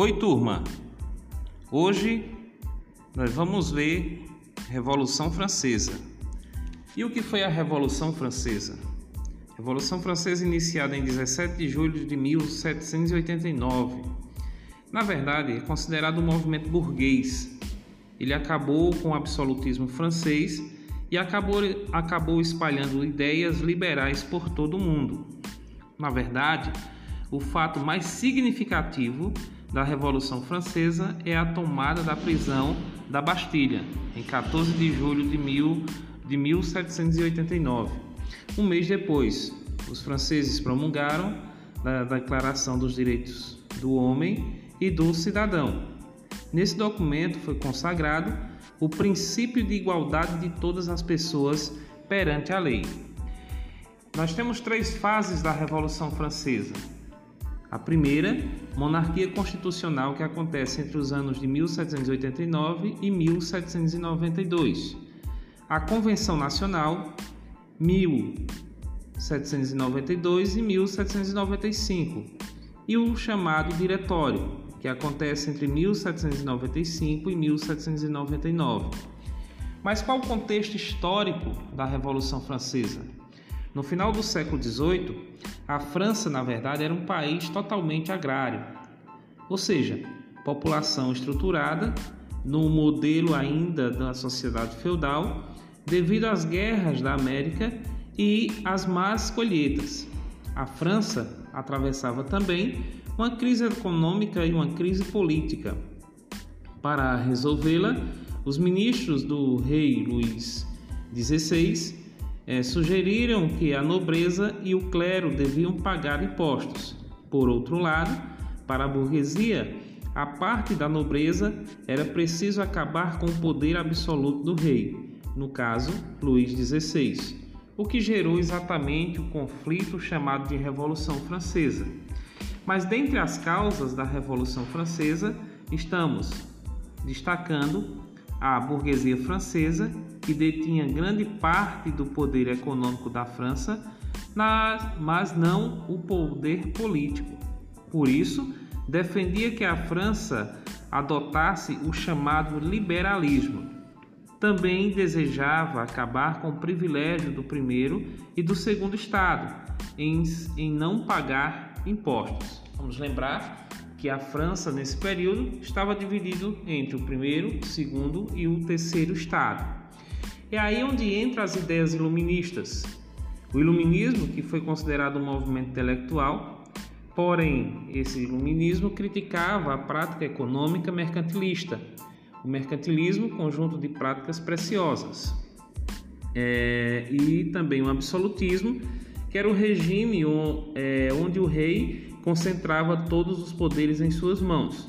Oi, turma! Hoje nós vamos ver Revolução Francesa. E o que foi a Revolução Francesa? Revolução Francesa iniciada em 17 de julho de 1789. Na verdade, é considerado um movimento burguês. Ele acabou com o absolutismo francês e acabou, acabou espalhando ideias liberais por todo o mundo. Na verdade, o fato mais significativo da Revolução Francesa é a tomada da prisão da Bastilha, em 14 de julho de, mil, de 1789. Um mês depois, os franceses promulgaram a Declaração dos Direitos do Homem e do Cidadão. Nesse documento foi consagrado o princípio de igualdade de todas as pessoas perante a lei. Nós temos três fases da Revolução Francesa. A primeira, monarquia constitucional, que acontece entre os anos de 1789 e 1792. A Convenção Nacional, 1792 e 1795. E o chamado Diretório, que acontece entre 1795 e 1799. Mas qual o contexto histórico da Revolução Francesa? No final do século XVIII, a França, na verdade, era um país totalmente agrário, ou seja, população estruturada no modelo ainda da sociedade feudal, devido às guerras da América e às más colheitas. A França atravessava também uma crise econômica e uma crise política. Para resolvê-la, os ministros do rei Luís XVI é, sugeriram que a nobreza e o clero deviam pagar impostos. Por outro lado, para a burguesia, a parte da nobreza era preciso acabar com o poder absoluto do rei, no caso, Luís XVI, o que gerou exatamente o conflito chamado de Revolução Francesa. Mas dentre as causas da Revolução Francesa, estamos destacando a burguesia francesa, que detinha grande parte do poder econômico da França, mas não o poder político. Por isso, defendia que a França adotasse o chamado liberalismo. Também desejava acabar com o privilégio do primeiro e do segundo Estado em, em não pagar impostos. Vamos lembrar que a França, nesse período, estava dividido entre o primeiro, o segundo e o terceiro estado. É aí onde entram as ideias iluministas. O iluminismo, que foi considerado um movimento intelectual, porém, esse iluminismo criticava a prática econômica mercantilista, o mercantilismo, conjunto de práticas preciosas, é, e também o absolutismo, que era o regime é, onde o rei concentrava todos os poderes em suas mãos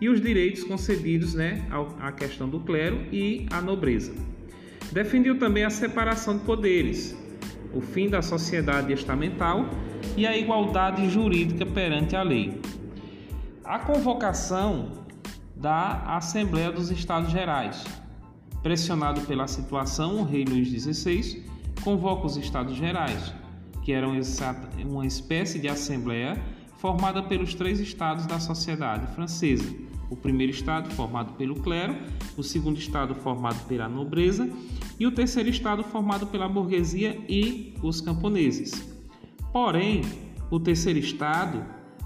e os direitos concedidos né, à questão do clero e à nobreza. Defendiu também a separação de poderes, o fim da sociedade estamental e a igualdade jurídica perante a lei. A convocação da Assembleia dos Estados Gerais. Pressionado pela situação, o rei Luís XVI convoca os Estados Gerais, que eram uma espécie de assembleia formada pelos três estados da sociedade francesa. O primeiro estado formado pelo clero, o segundo estado formado pela nobreza e o terceiro estado formado pela burguesia e os camponeses. Porém, o terceiro estado,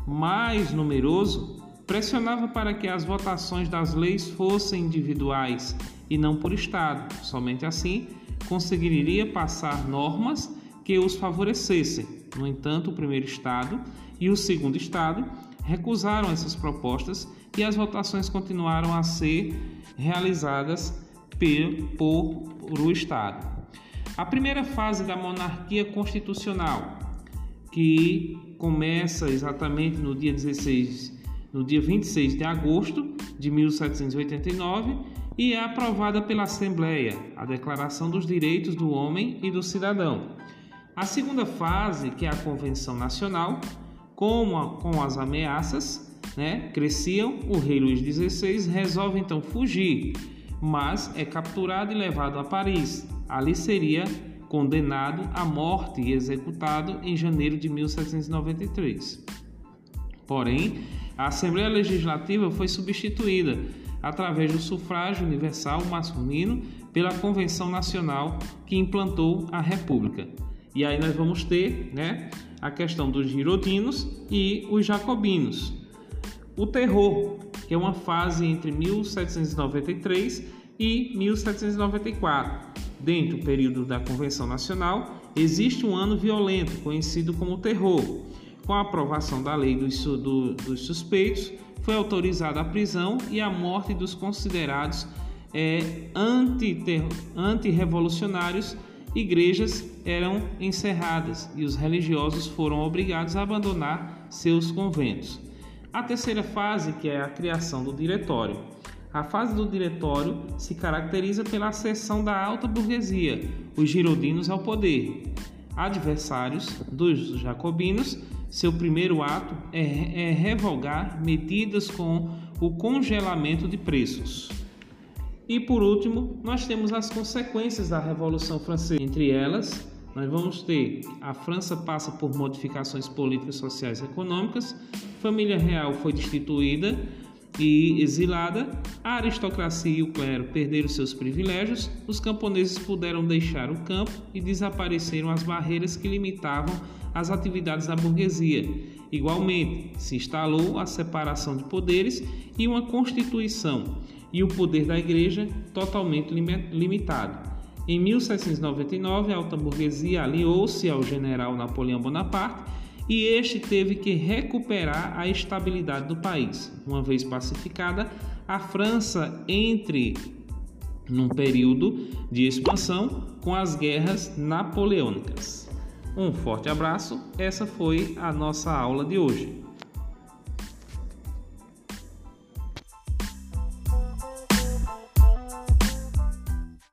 mais numeroso, pressionava para que as votações das leis fossem individuais e não por estado. Somente assim conseguiria passar normas que os favorecessem. No entanto, o primeiro estado e o segundo estado recusaram essas propostas e as votações continuaram a ser realizadas por, por o Estado. A primeira fase da monarquia constitucional, que começa exatamente no dia 16, no dia 26 de agosto de 1789 e é aprovada pela Assembleia, a Declaração dos Direitos do Homem e do Cidadão. A segunda fase, que é a Convenção Nacional, com, a, com as ameaças, né, cresciam, o rei Luís XVI resolve então fugir, mas é capturado e levado a Paris. Ali seria condenado à morte e executado em janeiro de 1793. Porém, A Assembleia Legislativa foi substituída através do sufrágio universal masculino pela Convenção Nacional que implantou a República. E aí nós vamos ter, né, a questão dos girodinos e os jacobinos. O terror, que é uma fase entre 1793 e 1794. Dentro do período da Convenção Nacional, existe um ano violento, conhecido como terror. Com a aprovação da lei dos, do, dos suspeitos, foi autorizada a prisão e a morte dos considerados é, anti-revolucionários igrejas eram encerradas e os religiosos foram obrigados a abandonar seus conventos. A terceira fase, que é a criação do diretório. A fase do diretório se caracteriza pela ascensão da alta burguesia, os girodinos ao poder. Adversários dos jacobinos, seu primeiro ato é, é revogar medidas com o congelamento de preços. E por último, nós temos as consequências da Revolução Francesa. Entre elas, nós vamos ter a França passa por modificações políticas, sociais e econômicas, família real foi destituída e exilada, a aristocracia e o clero perderam seus privilégios, os camponeses puderam deixar o campo e desapareceram as barreiras que limitavam as atividades da burguesia. Igualmente, se instalou a separação de poderes e uma constituição e o poder da igreja totalmente limitado. Em 1799, a alta burguesia aliou-se ao general Napoleão Bonaparte e este teve que recuperar a estabilidade do país. Uma vez pacificada, a França entre num período de expansão com as guerras napoleônicas. Um forte abraço, essa foi a nossa aula de hoje.